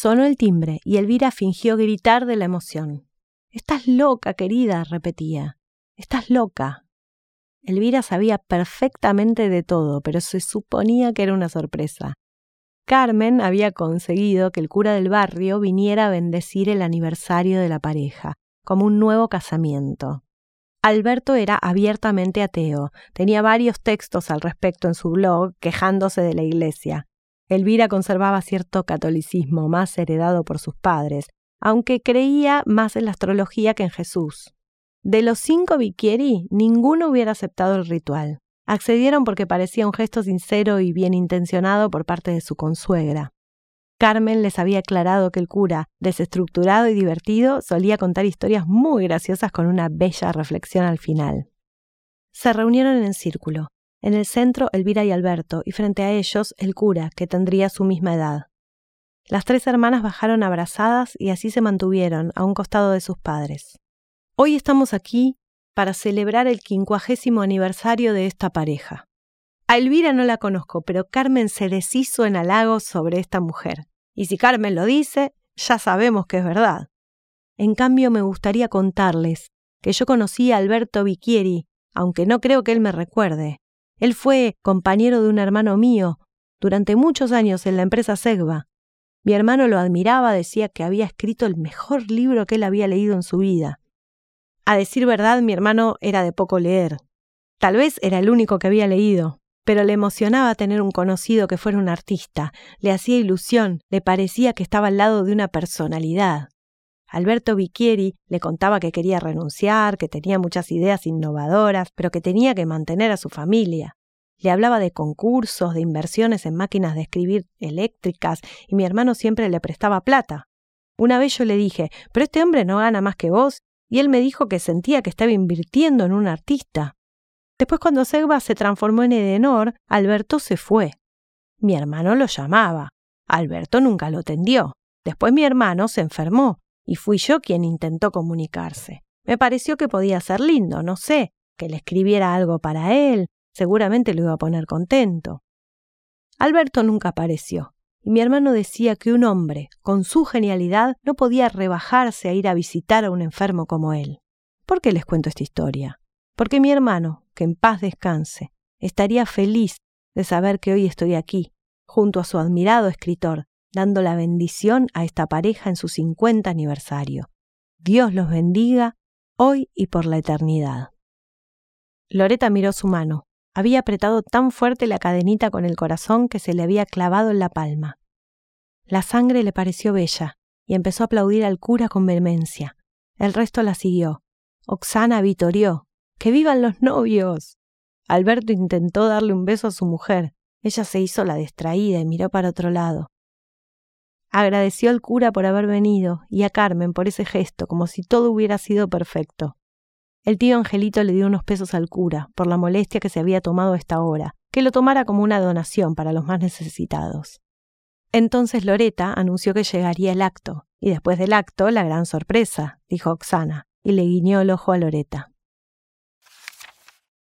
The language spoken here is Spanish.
Sonó el timbre y Elvira fingió gritar de la emoción. Estás loca, querida, repetía. Estás loca. Elvira sabía perfectamente de todo, pero se suponía que era una sorpresa. Carmen había conseguido que el cura del barrio viniera a bendecir el aniversario de la pareja, como un nuevo casamiento. Alberto era abiertamente ateo, tenía varios textos al respecto en su blog quejándose de la Iglesia. Elvira conservaba cierto catolicismo más heredado por sus padres, aunque creía más en la astrología que en Jesús. De los cinco Bicchieri, ninguno hubiera aceptado el ritual. Accedieron porque parecía un gesto sincero y bien intencionado por parte de su consuegra. Carmen les había aclarado que el cura, desestructurado y divertido, solía contar historias muy graciosas con una bella reflexión al final. Se reunieron en círculo. En el centro Elvira y Alberto, y frente a ellos el cura, que tendría su misma edad. Las tres hermanas bajaron abrazadas y así se mantuvieron a un costado de sus padres. Hoy estamos aquí para celebrar el quincuagésimo aniversario de esta pareja. A Elvira no la conozco, pero Carmen se deshizo en halagos sobre esta mujer. Y si Carmen lo dice, ya sabemos que es verdad. En cambio, me gustaría contarles que yo conocí a Alberto Bicchieri, aunque no creo que él me recuerde. Él fue compañero de un hermano mío durante muchos años en la empresa Segva. Mi hermano lo admiraba, decía que había escrito el mejor libro que él había leído en su vida. A decir verdad, mi hermano era de poco leer. Tal vez era el único que había leído, pero le emocionaba tener un conocido que fuera un artista, le hacía ilusión, le parecía que estaba al lado de una personalidad. Alberto Bicchieri le contaba que quería renunciar, que tenía muchas ideas innovadoras, pero que tenía que mantener a su familia. Le hablaba de concursos, de inversiones en máquinas de escribir eléctricas, y mi hermano siempre le prestaba plata. Una vez yo le dije, pero este hombre no gana más que vos, y él me dijo que sentía que estaba invirtiendo en un artista. Después cuando Segba se transformó en Edenor, Alberto se fue. Mi hermano lo llamaba. Alberto nunca lo tendió. Después mi hermano se enfermó, y fui yo quien intentó comunicarse. Me pareció que podía ser lindo, no sé, que le escribiera algo para él, seguramente lo iba a poner contento. Alberto nunca apareció, y mi hermano decía que un hombre, con su genialidad, no podía rebajarse a ir a visitar a un enfermo como él. ¿Por qué les cuento esta historia? Porque mi hermano, que en paz descanse, estaría feliz de saber que hoy estoy aquí, junto a su admirado escritor, dando la bendición a esta pareja en su 50 aniversario. Dios los bendiga hoy y por la eternidad. Loreta miró su mano, había apretado tan fuerte la cadenita con el corazón que se le había clavado en la palma. La sangre le pareció bella y empezó a aplaudir al cura con vehemencia. El resto la siguió. Oxana vitorió. ¡Que vivan los novios! Alberto intentó darle un beso a su mujer. Ella se hizo la distraída y miró para otro lado. Agradeció al cura por haber venido y a Carmen por ese gesto, como si todo hubiera sido perfecto. El tío Angelito le dio unos pesos al cura por la molestia que se había tomado esta hora, que lo tomara como una donación para los más necesitados. Entonces Loreta anunció que llegaría el acto, y después del acto la gran sorpresa, dijo Oxana, y le guiñó el ojo a Loreta.